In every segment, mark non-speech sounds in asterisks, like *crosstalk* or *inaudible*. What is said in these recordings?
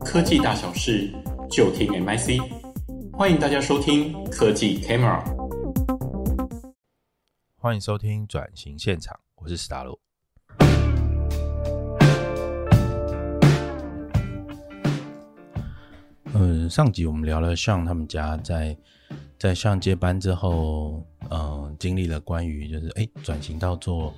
科技大小事，就听 MIC。欢迎大家收听科技 Camera。欢迎收听转型现场，我是史达洛。嗯，上集我们聊了像他们家在在上接班之后，嗯，经历了关于就是哎转型到做。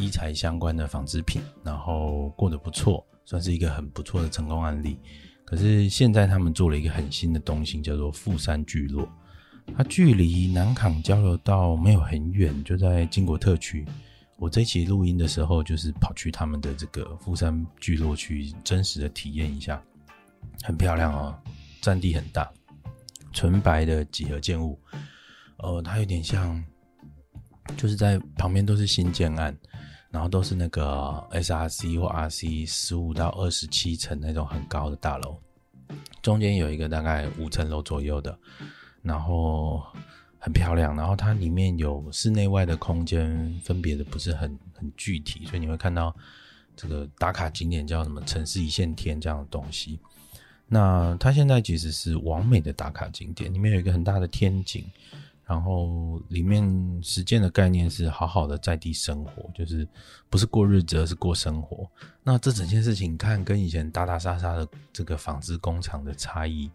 医材相关的纺织品，然后过得不错，算是一个很不错的成功案例。可是现在他们做了一个很新的东西，叫做富山聚落。它距离南港交流道没有很远，就在经国特区。我这期录音的时候，就是跑去他们的这个富山聚落去真实的体验一下，很漂亮哦，占地很大，纯白的几何建物。呃，它有点像，就是在旁边都是新建案。然后都是那个 SRC 或 RC 十五到二十七层那种很高的大楼，中间有一个大概五层楼左右的，然后很漂亮。然后它里面有室内外的空间，分别的不是很很具体，所以你会看到这个打卡景点叫什么“城市一线天”这样的东西。那它现在其实是完美的打卡景点，里面有一个很大的天井。然后里面实践的概念是好好的在地生活，就是不是过日子，而是过生活。那这整件事情看跟以前打打杀杀的这个纺织工厂的差异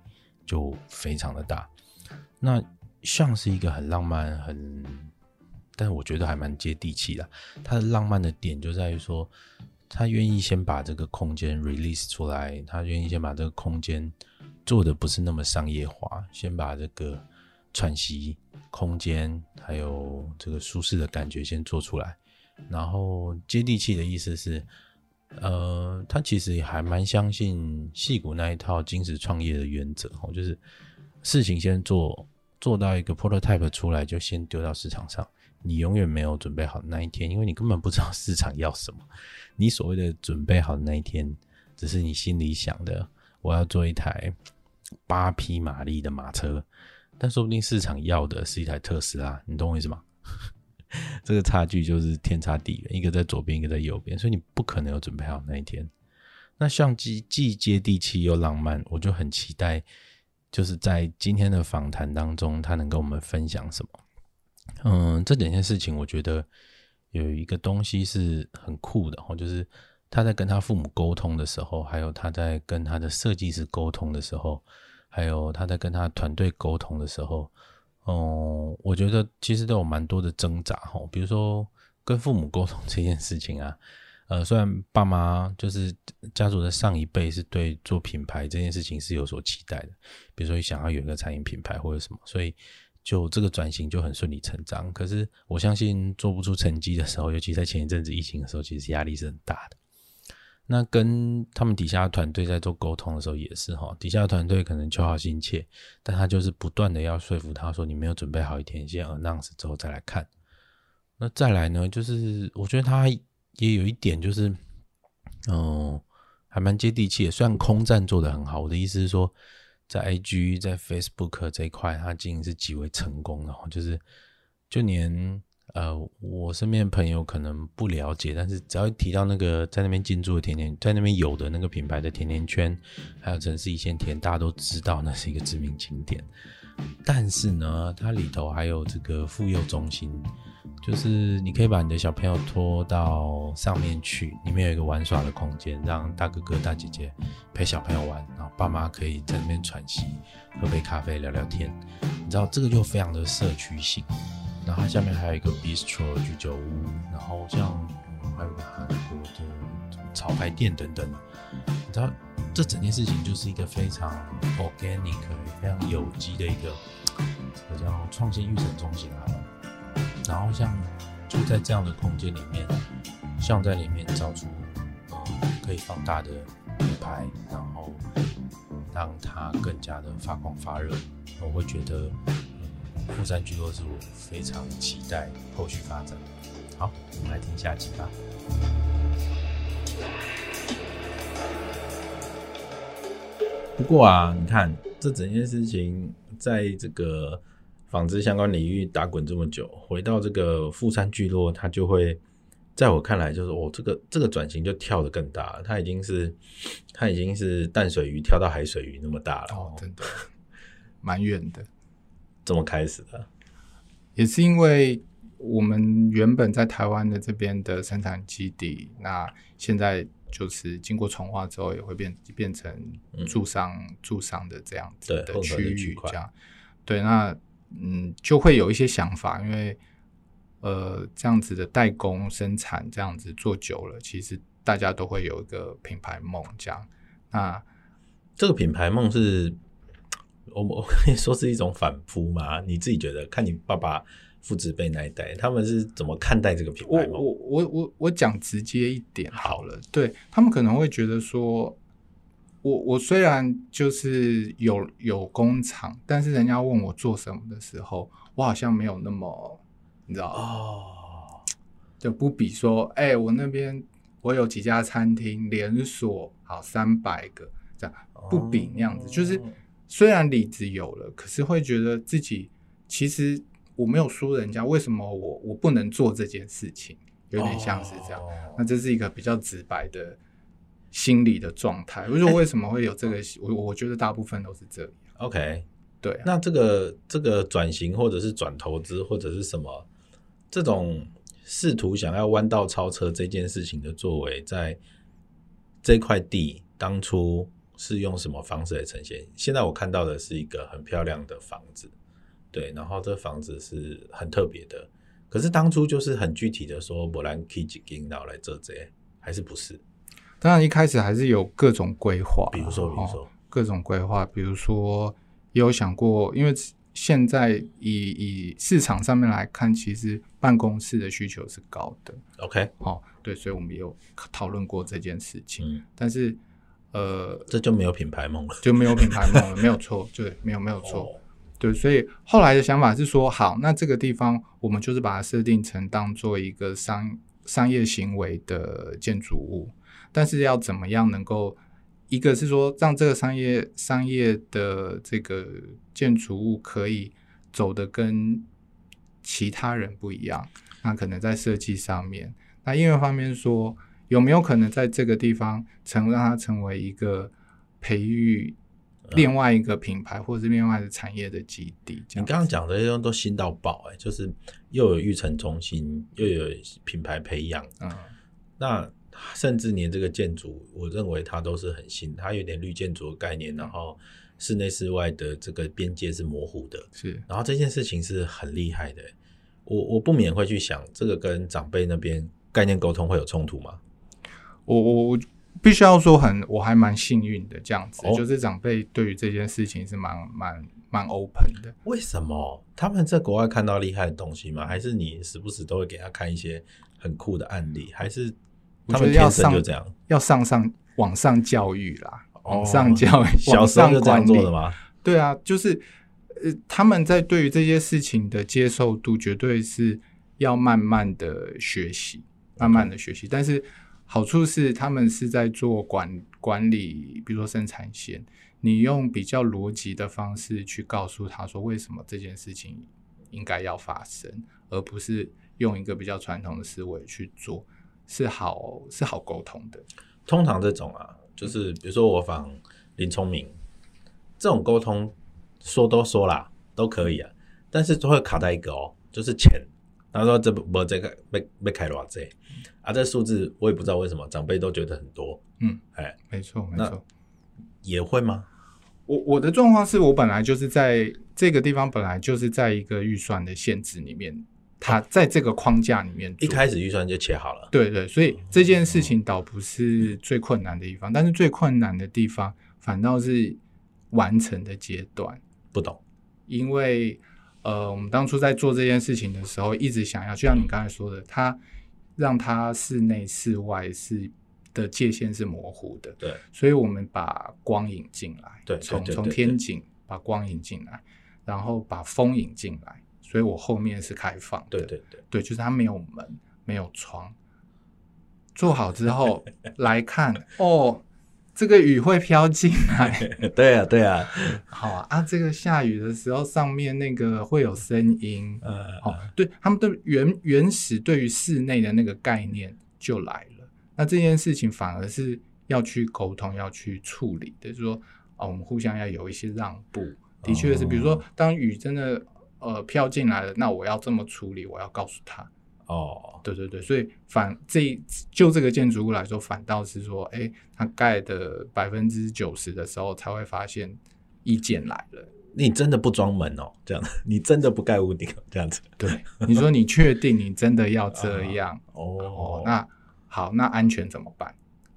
就非常的大。那像是一个很浪漫，很，但我觉得还蛮接地气的。它的浪漫的点就在于说，他愿意先把这个空间 release 出来，他愿意先把这个空间做的不是那么商业化，先把这个。喘息空间，还有这个舒适的感觉，先做出来。然后接地气的意思是，呃，他其实还蛮相信矽谷那一套精实创业的原则哦，就是事情先做，做到一个 prototype 出来，就先丢到市场上。你永远没有准备好那一天，因为你根本不知道市场要什么。你所谓的准备好的那一天，只是你心里想的，我要做一台八匹马力的马车。但说不定市场要的是一台特斯拉，你懂我意思吗？*laughs* 这个差距就是天差地远，一个在左边，一个在右边，所以你不可能有准备好那一天。那相机既接地气又浪漫，我就很期待，就是在今天的访谈当中，他能跟我们分享什么？嗯，这两件事情，我觉得有一个东西是很酷的，就是他在跟他父母沟通的时候，还有他在跟他的设计师沟通的时候。还有他在跟他团队沟通的时候，嗯，我觉得其实都有蛮多的挣扎哈。比如说跟父母沟通这件事情啊，*laughs* 呃，虽然爸妈就是家族的上一辈是对做品牌这件事情是有所期待的，比如说想要有一个餐饮品牌或者什么，所以就这个转型就很顺理成章。可是我相信做不出成绩的时候，尤其在前一阵子疫情的时候，其实压力是很大的。那跟他们底下团队在做沟通的时候也是哈，底下团队可能求好心切，但他就是不断的要说服他说，你没有准备好一天，先 announce 之后再来看。那再来呢，就是我觉得他也有一点就是，嗯，还蛮接地气的。虽然空战做得很好，我的意思是说，在 IG 在 Facebook 这一块，他经营是极为成功的，就是就连。呃，我身边的朋友可能不了解，但是只要提到那个在那边进驻的甜甜，在那边有的那个品牌的甜甜圈，还有城市一线天，大家都知道那是一个知名景点。但是呢，它里头还有这个妇幼中心，就是你可以把你的小朋友拖到上面去，里面有一个玩耍的空间，让大哥哥大姐姐陪小朋友玩，然后爸妈可以在那边喘息，喝杯咖啡聊聊天。你知道这个就非常的社区性。然后它下面还有一个 bistro 居酒屋，然后像、还有个韩国的潮牌店等等。你知道这整件事情就是一个非常 organic、非常有机的一个，这个叫创新育成中心啊。然后像就在这样的空间里面，像在里面造出呃可以放大的品牌，然后让它更加的发光发热，我会觉得。富山聚落是我非常期待后续发展。好，我们来听下集吧。不过啊，你看这整件事情，在这个纺织相关领域打滚这么久，回到这个富山聚落，它就会在我看来，就是哦，这个这个转型就跳得更大了，它已经是它已经是淡水鱼跳到海水鱼那么大了，哦，真的蛮远的。怎么开始的？也是因为我们原本在台湾的这边的生产基地，那现在就是经过重化之后，也会变变成驻商驻商的这样子的区域，这样对，那嗯就会有一些想法，因为呃这样子的代工生产这样子做久了，其实大家都会有一个品牌梦，这样。那这个品牌梦是。我 *laughs* 我可以说是一种反扑吗？你自己觉得？看你爸爸父子辈那一代，他们是怎么看待这个品牌吗？我我我我讲直接一点好了，好对他们可能会觉得说，我我虽然就是有有工厂，但是人家问我做什么的时候，我好像没有那么，你知道哦，就不比说，哎、欸，我那边我有几家餐厅连锁，好三百个这样，不比那样子，哦、就是。虽然理子有了，可是会觉得自己其实我没有输人家，为什么我我不能做这件事情？有点像是这样。Oh. 那这是一个比较直白的心理的状态。我说为什么会有这个？我、欸、我觉得大部分都是这样。OK，对、啊。那这个这个转型或者是转投资或者是什么这种试图想要弯道超车这件事情的作为，在这块地当初。是用什么方式来呈现？现在我看到的是一个很漂亮的房子，对，然后这房子是很特别的。可是当初就是很具体的说，不然可以几间然后来做这，还是不是？当然一开始还是有各种规划，比如说，比如说、哦、各种规划，比如说也有想过，因为现在以以市场上面来看，其实办公室的需求是高的。OK，哦，对，所以我们也有讨论过这件事情，嗯、但是。呃，这就没有品牌梦了，就没有品牌梦了，*laughs* 没有错，对，没有没有错，哦、对，所以后来的想法是说，好，那这个地方我们就是把它设定成当做一个商商业行为的建筑物，但是要怎么样能够，一个是说让这个商业商业的这个建筑物可以走得跟其他人不一样，那可能在设计上面，那音乐方面说。有没有可能在这个地方成让它成为一个培育另外一个品牌，或者是另外的产业的基地？你刚刚讲的这些都新到爆哎，就是又有育成中心，又有品牌培养，嗯，那甚至连这个建筑，我认为它都是很新，它有点绿建筑的概念，然后室内室外的这个边界是模糊的，是，然后这件事情是很厉害的，我我不免会去想，这个跟长辈那边概念沟通会有冲突吗？我我我必须要说很，我还蛮幸运的，这样子，哦、就是长辈对于这件事情是蛮蛮蛮 open 的。为什么？他们在国外看到厉害的东西吗？还是你时不时都会给他看一些很酷的案例？还是他们天生就这样？要上上网上教育啦，网上教育，*laughs* 哦、小时候就这样做的吗？对啊，就是呃，他们在对于这些事情的接受度，绝对是要慢慢的学习，慢慢的学习，但是。好处是他们是在做管管理，比如说生产线，你用比较逻辑的方式去告诉他说为什么这件事情应该要发生，而不是用一个比较传统的思维去做，是好是好沟通的。通常这种啊，就是比如说我访林聪明，这种沟通说都说啦，都可以啊，但是都会卡在一个哦，就是钱。他说这不不这个没没开多少这啊，这数字我也不知道为什么长辈都觉得很多。嗯，哎，没错没错，也会吗？我我的状况是我本来就是在这个地方，本来就是在一个预算的限制里面，它在这个框架里面，一开始预算就切好了。对对，所以这件事情倒不是最困难的地方，但是最困难的地方反倒是完成的阶段。不懂，因为。呃，我们当初在做这件事情的时候，一直想要，就像你刚才说的，它让它室内室外是的界限是模糊的。对，所以我们把光引进来，对，从从天井把光引进来，然后把风引进来，所以我后面是开放的。对对对，对，就是它没有门，没有窗。做好之后 *laughs* 来看，哦，这个雨会飘进来。*laughs* 对啊，对啊。好啊，啊，这个下雨的时候上面那个会有声音。呃，好，对他们的原原始对于室内的那个概念就来了。那这件事情反而是要去沟通、要去处理的，就是说哦，我们互相要有一些让步。的确是，比如说当雨真的呃飘进来了，那我要这么处理，我要告诉他。哦，对对对，所以反这就这个建筑物来说，反倒是说，哎，它盖的百分之九十的时候，才会发现意见来了。你真的不装门哦？这样，*laughs* 你真的不盖屋顶这样子？对，你说你确定你真的要这样？哦，哦，那好，那安全怎么办？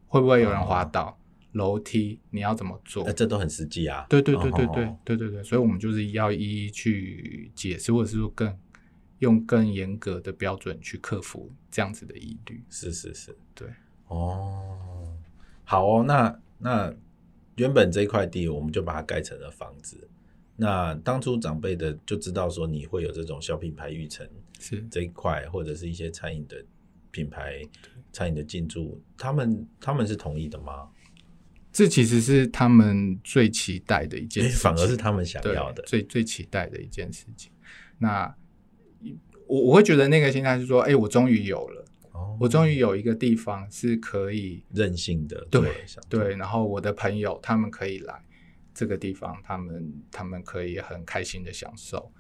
会不会有人滑倒？楼梯你要怎么做？那这都很实际啊。对对对对对对对对，所以我们就是要一一去解释，或者是说更。用更严格的标准去克服这样子的疑虑，是是是，对，哦，好哦，那那原本这块地我们就把它盖成了房子，那当初长辈的就知道说你会有这种小品牌育成是。这一块，或者是一些餐饮的品牌餐饮的进驻，他们他们是同意的吗？这其实是他们最期待的一件事情，反而是他们想要的，最最期待的一件事情，那。我我会觉得那个心态是说，哎，我终于有了，哦、我终于有一个地方是可以任性的，对对。然后我的朋友他们可以来这个地方，他们他们可以很开心的享受，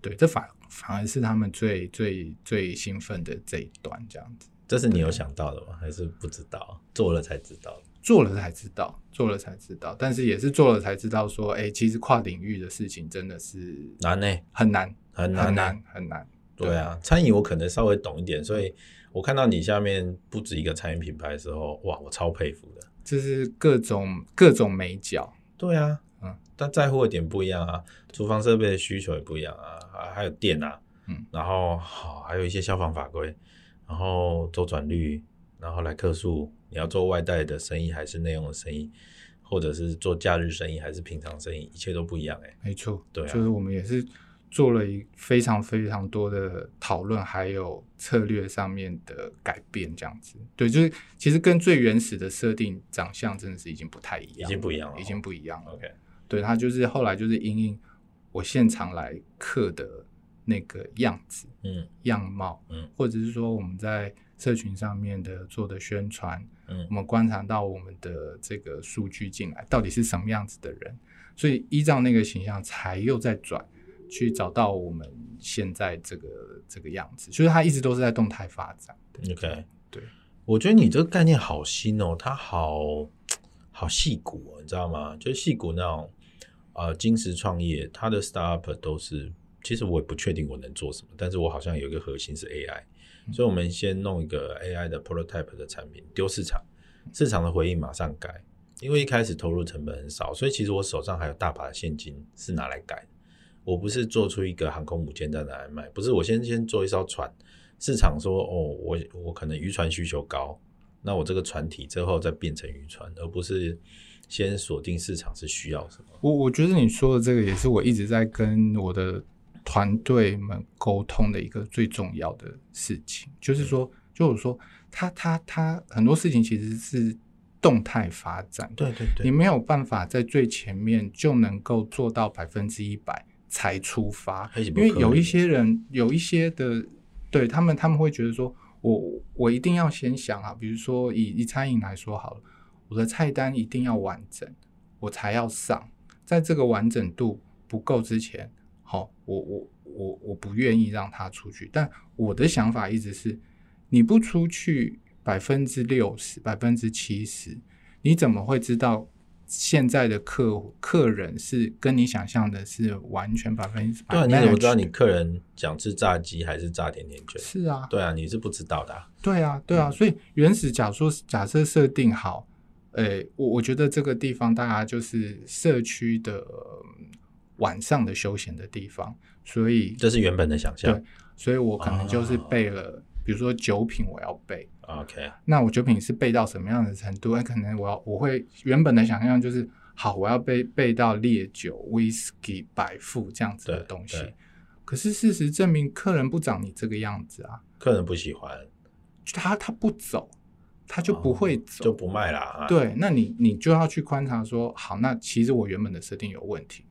对，这反反而是他们最最最兴奋的这一段，这样子。这是你有想到的吗？还是不知道？做了才知道，做了才知道，做了才知道。但是也是做了才知道，说，哎，其实跨领域的事情真的是难呢，很难，很难，很难，很难。对啊，餐饮我可能稍微懂一点，所以我看到你下面不止一个餐饮品牌的时候，哇，我超佩服的。就是各种各种美角。对啊，嗯，但在乎的点不一样啊，厨房设备的需求也不一样啊，还有电啊，嗯，然后好还有一些消防法规，然后周转率，然后来客诉，你要做外带的生意还是内用的生意，或者是做假日生意还是平常生意，一切都不一样哎、欸。没错，对啊，就是我们也是。做了一非常非常多的讨论，还有策略上面的改变，这样子，对，就是其实跟最原始的设定长相真的是已经不太一样，已经不一样了，已经不一样了。OK，对，他就是后来就是因应我现场来刻的那个样子，嗯，样貌，嗯，或者是说我们在社群上面的做的宣传，嗯，我们观察到我们的这个数据进来到底是什么样子的人，所以依照那个形象才又在转。去找到我们现在这个这个样子，就是它一直都是在动态发展。OK，对，我觉得你这个概念好新哦，它好好细骨哦，你知道吗？就是细骨那种呃，金石创业，它的 startup 都是，其实我也不确定我能做什么，但是我好像有一个核心是 AI，嗯，所以我们先弄一个 AI 的 prototype 的产品丢市场，市场的回应马上改，因为一开始投入成本很少，所以其实我手上还有大把的现金是拿来改。我不是做出一个航空母舰在那来卖，不是我先先做一艘船，市场说哦，我我可能渔船需求高，那我这个船体之后再变成渔船，而不是先锁定市场是需要什么。我我觉得你说的这个也是我一直在跟我的团队们沟通的一个最重要的事情，就是说，就是说，他他他很多事情其实是动态发展，对对对，你没有办法在最前面就能够做到百分之一百。才出发，因为有一些人，有一些的，对他们，他们会觉得说，我我一定要先想啊，比如说以以餐饮来说好了，我的菜单一定要完整，我才要上，在这个完整度不够之前，好，我我我我不愿意让他出去。但我的想法一直是，你不出去百分之六十、百分之七十，你怎么会知道？现在的客客人是跟你想象的是完全百分之百。对啊，你怎么知道你客人想吃炸鸡还是炸甜甜圈？是啊，对啊，你是不知道的啊。对啊，对啊，所以原始假说假设设定好，诶，我我觉得这个地方大家就是社区的晚上的休闲的地方，所以这是原本的想象。对，所以我可能就是背了，比如说酒品我要背。OK，那我酒品是背到什么样的程度？可能我要我会原本的想象就是，好，我要背背到烈酒、Whisky、百富这样子的东西。可是事实证明，客人不长你这个样子啊。客人不喜欢，他他不走，他就不会走，哦、就不卖了、啊。对，那你你就要去观察说，好，那其实我原本的设定有问题，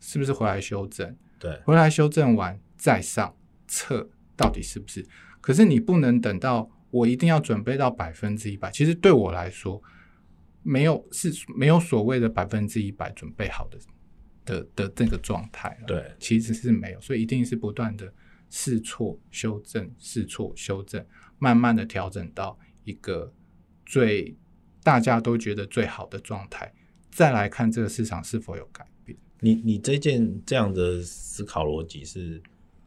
是不是回来修正？对，回来修正完再上测，到底是不是？可是你不能等到我一定要准备到百分之一百。其实对我来说，没有是没有所谓的百分之一百准备好的的的这个状态。对，其实是没有，所以一定是不断的试错、修正、试错、修正，慢慢的调整到一个最大家都觉得最好的状态，再来看这个市场是否有改变。你你这件这样的思考逻辑是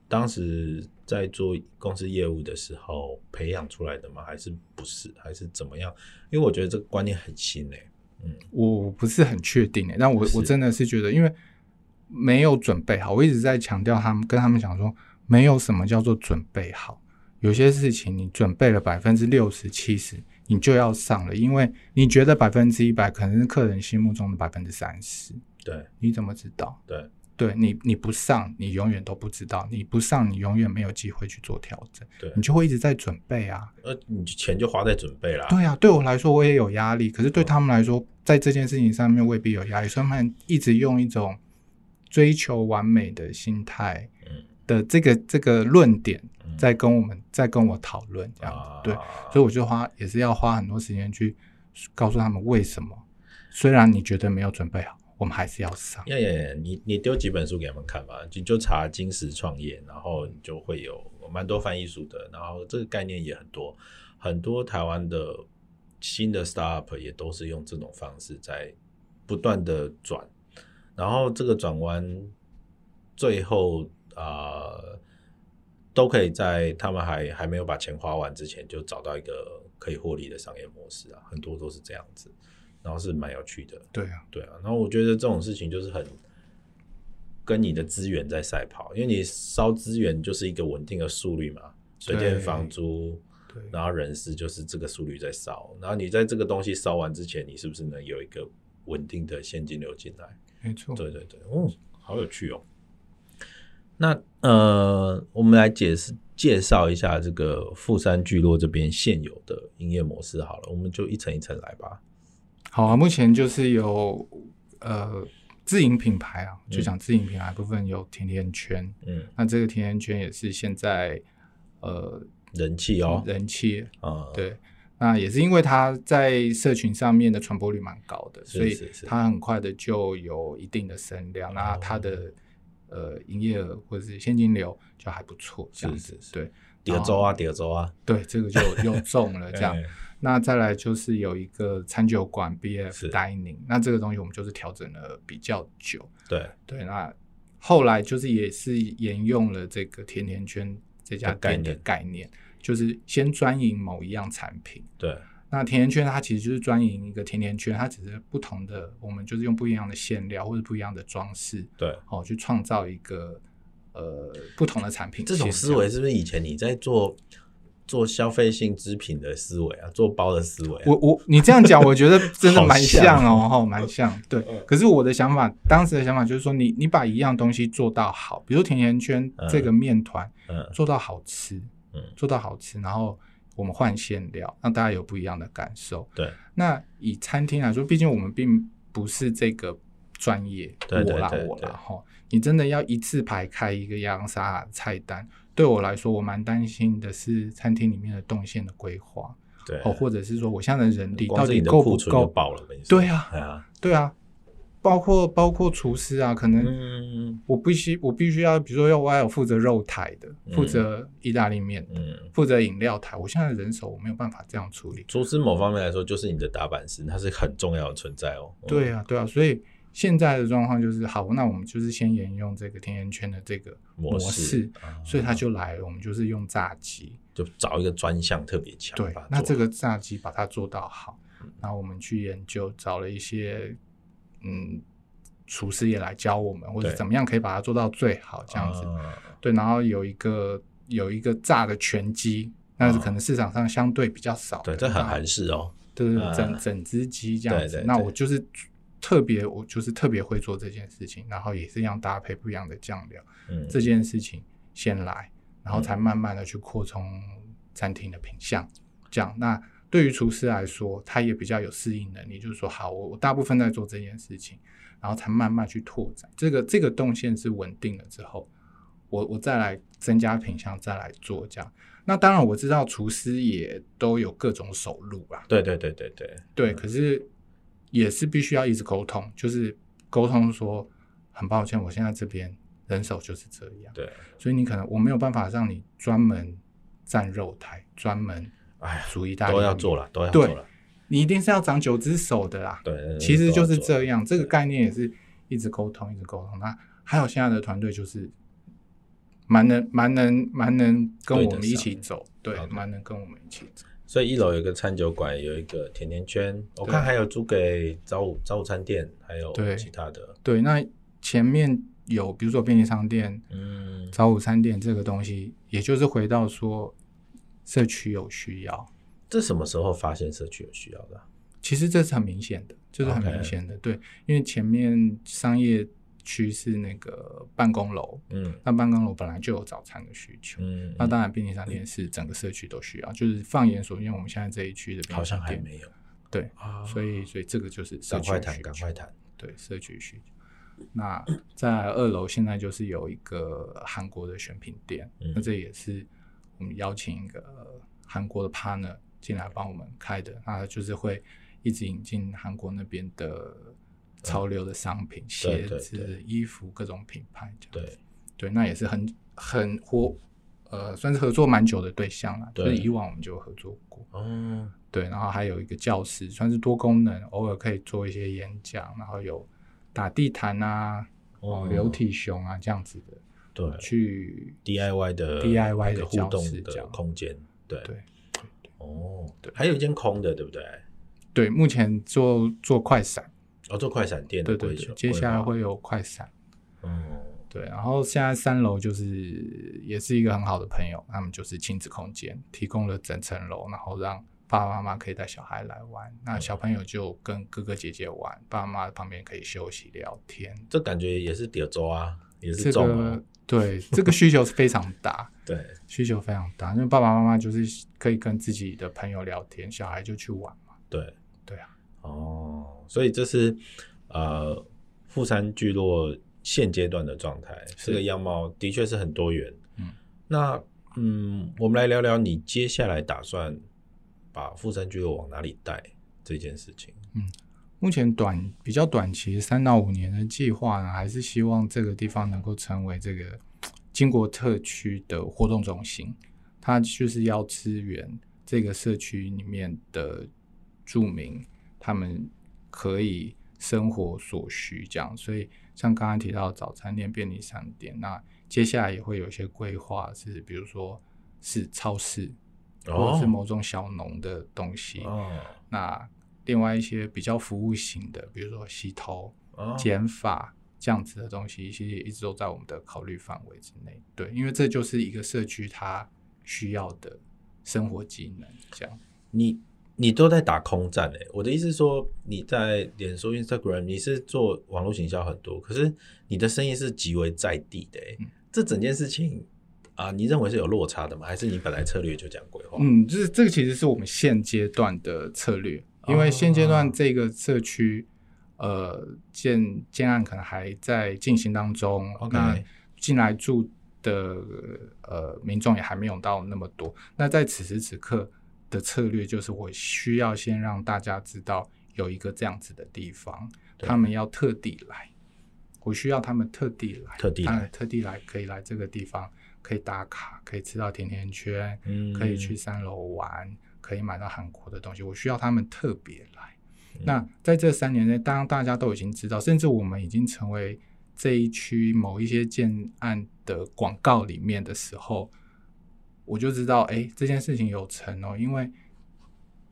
当时在做公司业务的时候培养出来的吗？还是不是？还是怎么样？因为我觉得这个观念很新诶、欸。嗯，我不是很确定诶、欸，但我我真的是觉得，因为没有准备好，我一直在强调他们跟他们讲说，没有什么叫做准备好，有些事情你准备了百分之六十七十，你就要上了，因为你觉得百分之一百可能是客人心目中的百分之三十。对，你怎么知道？对，对你你不上，你永远都不知道；你不上，你永远没有机会去做调整。对，你就会一直在准备啊。呃，你钱就花在准备啦。对啊，对我来说我也有压力，可是对他们来说，在这件事情上面未必有压力，所以他们一直用一种追求完美的心态的这个这个论点，在跟我们在跟我讨论这样子。对，所以我就花也是要花很多时间去告诉他们为什么，虽然你觉得没有准备好。我们还是要上。耶耶！你你丢几本书给他们看吧，就就查金石创业，然后你就会有蛮多翻译书的，然后这个概念也很多，很多台湾的新的 startup 也都是用这种方式在不断的转，然后这个转弯最后啊、都可以在他们还还没有把钱花完之前就找到一个可以获利的商业模式啊，很多都是这样子。然后是蛮有趣的，对啊，对啊。然后我觉得这种事情就是很跟你的资源在赛跑，因为你烧资源就是一个稳定的速率嘛，水电房租，对，然后人事就是这个速率在烧。然后你在这个东西烧完之前，你是不是能有一个稳定的现金流进来？没错，对对对，哦，好有趣哦。那呃，我们来解释介绍一下这个富山聚落这边现有的营业模式好了，我们就一层一层来吧。好啊，目前就是有呃自营品牌啊，就讲自营品牌部分有甜甜圈，嗯，那这个甜甜圈也是现在呃人气哦，人气。啊，嗯、对，那也是因为它在社群上面的传播率蛮高的，所以它很快的就有一定的声量，那它的呃营业额或者是现金流就还不错，这样子，对，第二周啊，第二周啊，对，这个就又中了这样。*laughs* 那再来就是有一个餐酒馆 BF Dining，那这个东西我们就是调整了比较久。对对，那后来就是也是沿用了这个甜甜圈这家店的概念，概念就是先专营某一样产品。对，那甜甜圈它其实就是专营一个甜甜圈，它只是不同的，我们就是用不一样的馅料或者不一样的装饰，对，哦，去创造一个呃不同的产品。这种思维是不是以前你在做？做消费性织品的思维啊，做包的思维、啊。我我你这样讲，我觉得真的蛮像哦，哈，蛮像。对，可是我的想法，当时的想法就是说你，你你把一样东西做到好，比如甜甜圈这个面团，嗯，做到好吃，嗯，做到好吃，然后我们换馅料，让大家有不一样的感受。对，那以餐厅来说，毕竟我们并不是这个专业，对我啦我啦哈，你真的要一字排开一个洋沙菜单。对我来说，我蛮担心的是餐厅里面的动线的规划，对，哦，或者是说我现在的人力到底够不够爆了？对啊，对啊，对啊，包括包括厨师啊，可能我必须我必须要，比如说要我要有负责肉台的，负责意大利面，嗯，负责饮料台，我现在的人手我没有办法这样处理。厨师某方面来说，就是你的打板师，它是很重要的存在哦。对啊，对啊，所以。现在的状况就是好，那我们就是先沿用这个甜甜圈的这个模式，模式嗯、所以他就来了。我们就是用炸鸡，就找一个专项特别强。对，那这个炸鸡把它做到好，嗯、然后我们去研究，找了一些嗯厨师也来教我们，或者怎么样可以把它做到最好这样子。对，然后有一个有一个炸的全鸡，那是可能市场上相对比较少的，对，这很韩式哦，就是整、嗯、整只鸡这样子。对对对，那我就是。特别，我就是特别会做这件事情，然后也是一样搭配不一样的酱料。嗯，这件事情先来，然后才慢慢的去扩充餐厅的品相。这样，那对于厨师来说，他也比较有适应能力，就是说，好，我我大部分在做这件事情，然后才慢慢去拓展这个这个动线是稳定了之后，我我再来增加品相，再来做这样。那当然我知道厨师也都有各种手路吧，对对对对对对，可是也是必须要一直沟通，就是沟通说，很抱歉，我现在这边人手就是这样，对，所以你可能我没有办法让你专门站肉台，专门。哎，主意大家都要做了，都要做了。你一定是要长九只手的啦。对，其实就是这样。这个概念也是一直沟通，一直沟通。那还有现在的团队就是蛮能、蛮能、蛮能跟我们一起走。对，蛮能跟我们一起走。所以一楼有一个餐酒馆，有一个甜甜圈。我看还有租给早午早午餐店，还有其他的。对，那前面有比如说便利商店、嗯，早午餐店这个东西，也就是回到说。社区有需要，这什么时候发现社区有需要的？其实这是很明显的，就是很明显的。Okay. 对，因为前面商业区是那个办公楼，嗯，那办公楼本来就有早餐的需求，嗯，那当然便利商店是整个社区都需要。嗯、就是放眼所见，我们现在这一区的便利商店好像还没有，对，啊、所以所以这个就是社区谈，赶快谈，对，社区需求。那在二楼现在就是有一个韩国的选品店，嗯、那这也是。我们邀请一个韩国的 partner 进来帮我们开的，那就是会一直引进韩国那边的潮流的商品，嗯、鞋子、衣服各种品牌这样。对对，那也是很很活，呃，算是合作蛮久的对象了。就是以往我们就合作过。嗯，对，然后还有一个教室，算是多功能，偶尔可以做一些演讲，然后有打地毯啊，哦，流体熊啊这样子的。对，去 DIY 的 DIY 的互动的空间，对对，哦，对，还有一间空的，对不对？对，目前做做快闪，哦，做快闪店的，对对对，接下来会有快闪，嗯，对，然后现在三楼就是也是一个很好的朋友，他们就是亲子空间，提供了整层楼，然后让爸爸妈妈可以带小孩来玩，那小朋友就跟哥哥姐姐玩，爸爸妈妈旁边可以休息聊天，这感觉也是叠州啊，也是重啊。对，这个需求是非常大，*laughs* 对，需求非常大，因为爸爸妈妈就是可以跟自己的朋友聊天，小孩就去玩嘛。对，对啊，哦，所以这是呃富山聚落现阶段的状态，这个样貌的确是很多元。嗯，那嗯，我们来聊聊你接下来打算把富山聚落往哪里带这件事情。嗯。目前短比较短期三到五年的计划呢，还是希望这个地方能够成为这个经国特区的活动中心。它就是要支援这个社区里面的住民，他们可以生活所需这样。所以像刚刚提到早餐店、便利商店，那接下来也会有一些规划，是比如说是超市，或者是某种小农的东西。哦，那。另外一些比较服务型的，比如说洗头、剪发这样子的东西，其实也一直都在我们的考虑范围之内。对，因为这就是一个社区它需要的生活技能。这样，你你都在打空战哎！我的意思是说，你在脸书、Instagram，你是做网络行销很多，可是你的生意是极为在地的哎。嗯、这整件事情啊，你认为是有落差的吗？还是你本来策略就这样规划？嗯，就是这个其实是我们现阶段的策略。因为现阶段这个社区，呃，建建案可能还在进行当中.那进来住的呃民众也还没有到那么多。那在此时此刻的策略就是，我需要先让大家知道有一个这样子的地方，他们要特地来，我需要他们特地来，特地来，特地来可以来这个地方，可以打卡，可以吃到甜甜圈，嗯，可以去三楼玩。可以买到韩国的东西，我需要他们特别来。嗯、那在这三年内，当大家都已经知道，甚至我们已经成为这一区某一些建案的广告里面的时候，我就知道，哎，这件事情有成哦。因为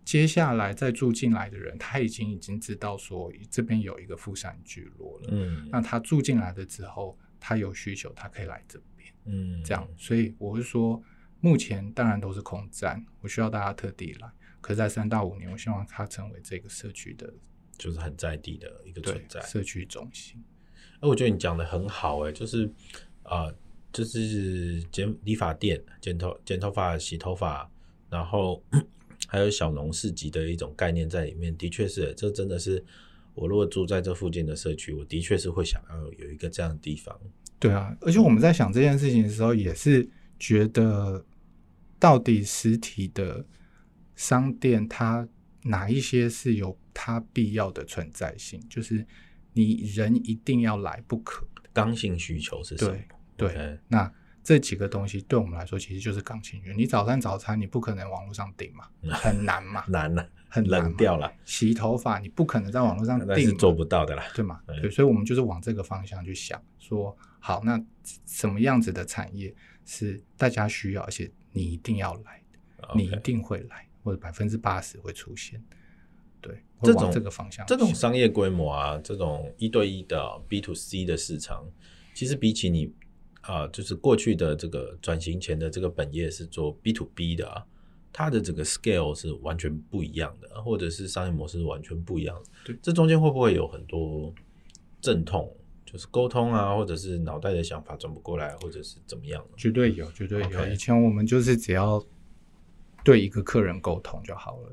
接下来再住进来的人，他已经已经知道说这边有一个富山聚落了。嗯，那他住进来了之后，他有需求，他可以来这边。嗯，这样，所以我是说。目前当然都是空站，我需要大家特地来。可是，在三到五年，我希望它成为这个社区的，就是很在地的一个存在，社区中心。哎，我觉得你讲的很好，哎，就是啊、呃，就是剪理发店、剪头、剪头发、洗头发，然后 *clears throat* 还有小农市集的一种概念在里面。的确是，这真的是我如果住在这附近的社区，我的确是会想要有一个这样的地方。对啊，而且我们在想这件事情的时候，也是觉得到底实体的商店它哪一些是有它必要的存在性，就是你人一定要来不可。刚性需求是什么？对，对.那这几个东西对我们来说其实就是刚性需求。你早餐早餐你不可能网络上订嘛，很难嘛，*laughs* 难了，很难冷掉了。洗头发你不可能在网络上订，那是做不到的啦，对吗？对，对，所以我们就是往这个方向去想，说好，那什么样子的产业是大家需要，而且你一定要来的，你一定会来，或者百分之八十会出现。对，这种这个方向，这种商业规模啊，这种一对一的 B to C 的市场，其实比起你啊、呃，就是过去的这个转型前的这个本业是做 B to B 的啊，它的整个 scale 是完全不一样的，或者是商业模式完全不一样的。对，这中间会不会有很多阵痛，就是沟通啊，或者是脑袋的想法转不过来，或者是怎么样？绝对有，绝对有。Okay 以前我们就是只要。对一个客人沟通就好了。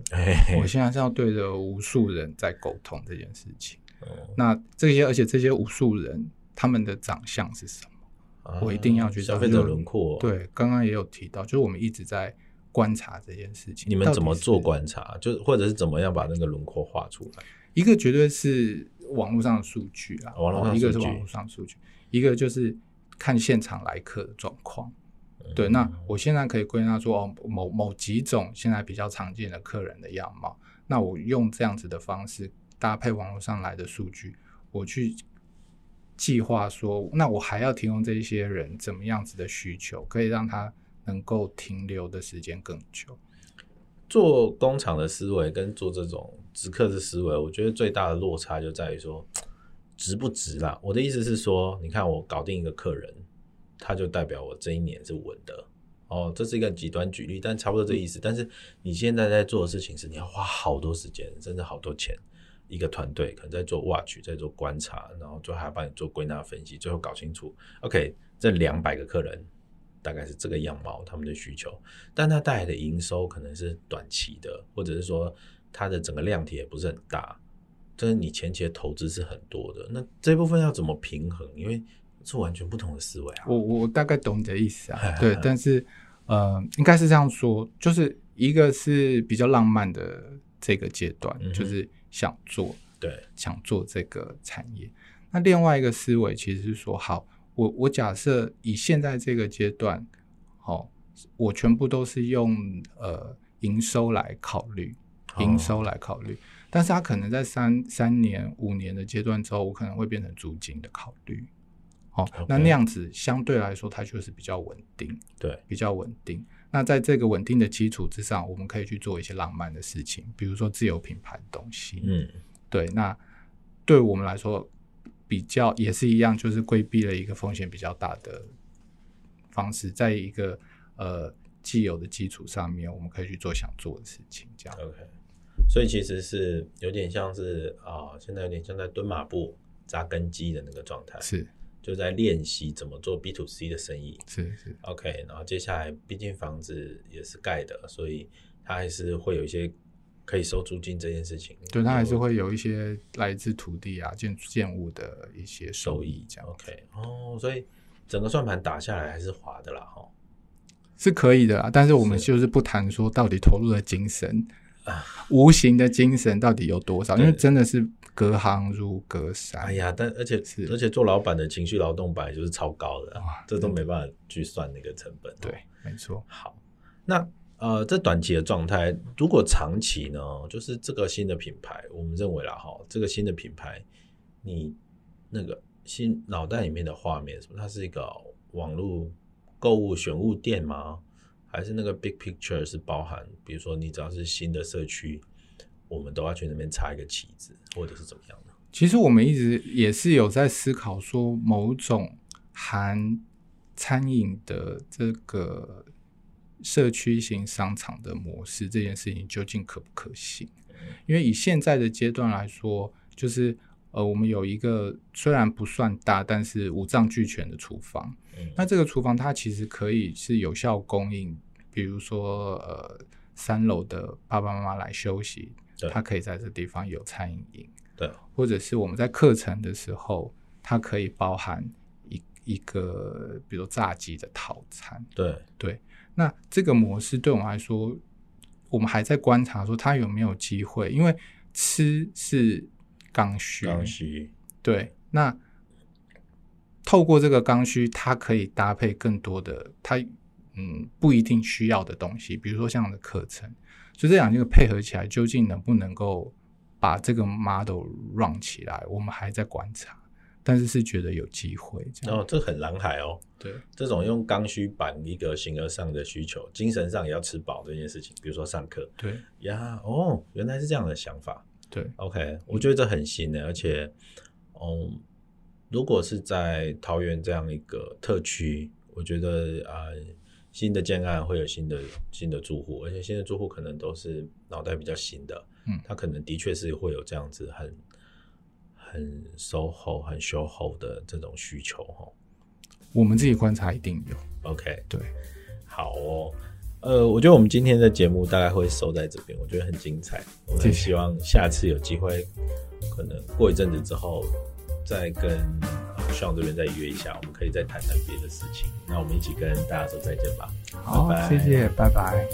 我现在是要对着无数人在沟通这件事情。哦、那这些，而且这些无数人他们的长相是什么？啊、我一定要去消费者轮廓。对，刚刚也有提到，就是我们一直在观察这件事情。你们怎么做观察？就或者是怎么样把那个轮廓画出来？一个绝对是网络上的数据啊，网络上一个是网络上数据，一个就是看现场来客的状况。对，那我现在可以归纳说，哦，某某几种现在比较常见的客人的样貌，那我用这样子的方式搭配网络上来的数据，我去计划说，那我还要提供这些人怎么样子的需求，可以让他能够停留的时间更久。做工厂的思维跟做这种直客的思维，我觉得最大的落差就在于说，值不值啦？我的意思是说，你看我搞定一个客人。他就代表我这一年是稳的哦，这是一个极端举例，但差不多这意思。但是你现在在做的事情是，你要花好多时间，甚至好多钱，一个团队可能在做 watch，在做观察，然后最后还要帮你做归纳分析，最后搞清楚，OK，这两百个客人大概是这个样貌，他们的需求，但它带来的营收可能是短期的，或者是说它的整个量体也不是很大，就是你前期的投资是很多的，那这部分要怎么平衡？因为是完全不同的思维啊！我我大概懂你的意思啊，*laughs* 对，但是呃，应该是这样说，就是一个是比较浪漫的这个阶段，嗯、就是想做，对，想做这个产业。那另外一个思维其实是说，好，我我假设以现在这个阶段，好、哦，我全部都是用呃营收来考虑，营收来考虑，哦、但是它可能在三三年、五年的阶段之后，我可能会变成租金的考虑。哦，那那样子相对来说，它就是比较稳定，对，比较稳定。那在这个稳定的基础之上，我们可以去做一些浪漫的事情，比如说自有品牌的东西。嗯，对。那对我们来说，比较也是一样，就是规避了一个风险比较大的方式，在一个呃既有的基础上面，我们可以去做想做的事情。这样。OK。所以其实是有点像是啊、哦，现在有点像在蹲马步、扎根基的那个状态。是。就在练习怎么做 B to C 的生意，是是 OK。然后接下来，毕竟房子也是盖的，所以它还是会有一些可以收租金这件事情。对，它还是会有一些来自土地啊、建建物的一些收益，这样 OK。哦，所以整个算盘打下来还是滑的啦，哈，是可以的啦。但是我们就是不谈说到底投入的精神啊，无形的精神到底有多少，因为真的是。隔行如隔山。哎呀，但而且是而且做老板的情绪劳动本来就是超高的，哇这都没办法去算那个成本。对，没错。好，那呃，这短期的状态，如果长期呢，就是这个新的品牌，我们认为啦哈，这个新的品牌，你那个新脑袋里面的画面，什么？它是一个网络购物选物店吗？还是那个 big picture 是包含，比如说你只要是新的社区？我们都要去那边插一个旗子，或者是怎么样的？其实我们一直也是有在思考，说某种含餐饮的这个社区型商场的模式，这件事情究竟可不可行？因为以现在的阶段来说，就是呃，我们有一个虽然不算大，但是五脏俱全的厨房。嗯、那这个厨房它其实可以是有效供应，比如说呃。三楼的爸爸妈妈来休息，对。他可以在这地方有餐饮营，对，或者是我们在课程的时候，它可以包含一一个比如炸鸡的套餐，对。对。那这个模式对我们来说，我们还在观察说它有没有机会，因为吃是刚需，刚需，对。那透过这个刚需，它可以搭配更多的它。嗯，不一定需要的东西，比如说这样的课程，所以这两件配合起来，究竟能不能够把这个 model run 起来，我们还在观察，但是是觉得有机会。哦，这很蓝海哦。对，这种用刚需版一个形而上的需求，精神上也要吃饱这件事情，比如说上课。对呀，哦，原来是这样的想法。对，OK，我觉得这很新的，而且，嗯，如果是在桃园这样一个特区，我觉得啊。呃新的建案会有新的新的住户，而且新的住户可能都是脑袋比较新的，嗯，他可能的确是会有这样子很很 SOHO 很 SHOHO 的这种需求哈。我们自己观察一定有，OK，对，好哦，呃，我觉得我们今天的节目大概会收在这边，我觉得很精彩，我们希望下次有机会，可能过一阵子之后再跟。希望这边再约一下，我们可以再谈谈别的事情。那我们一起跟大家说再见吧。好，拜拜，谢谢，拜拜。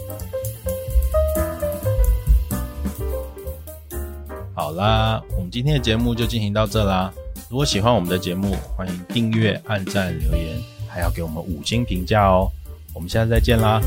好啦，我们今天的节目就进行到这啦。如果喜欢我们的节目，欢迎订阅、按赞、留言，还要给我们五星评价哦。我们下次再见啦。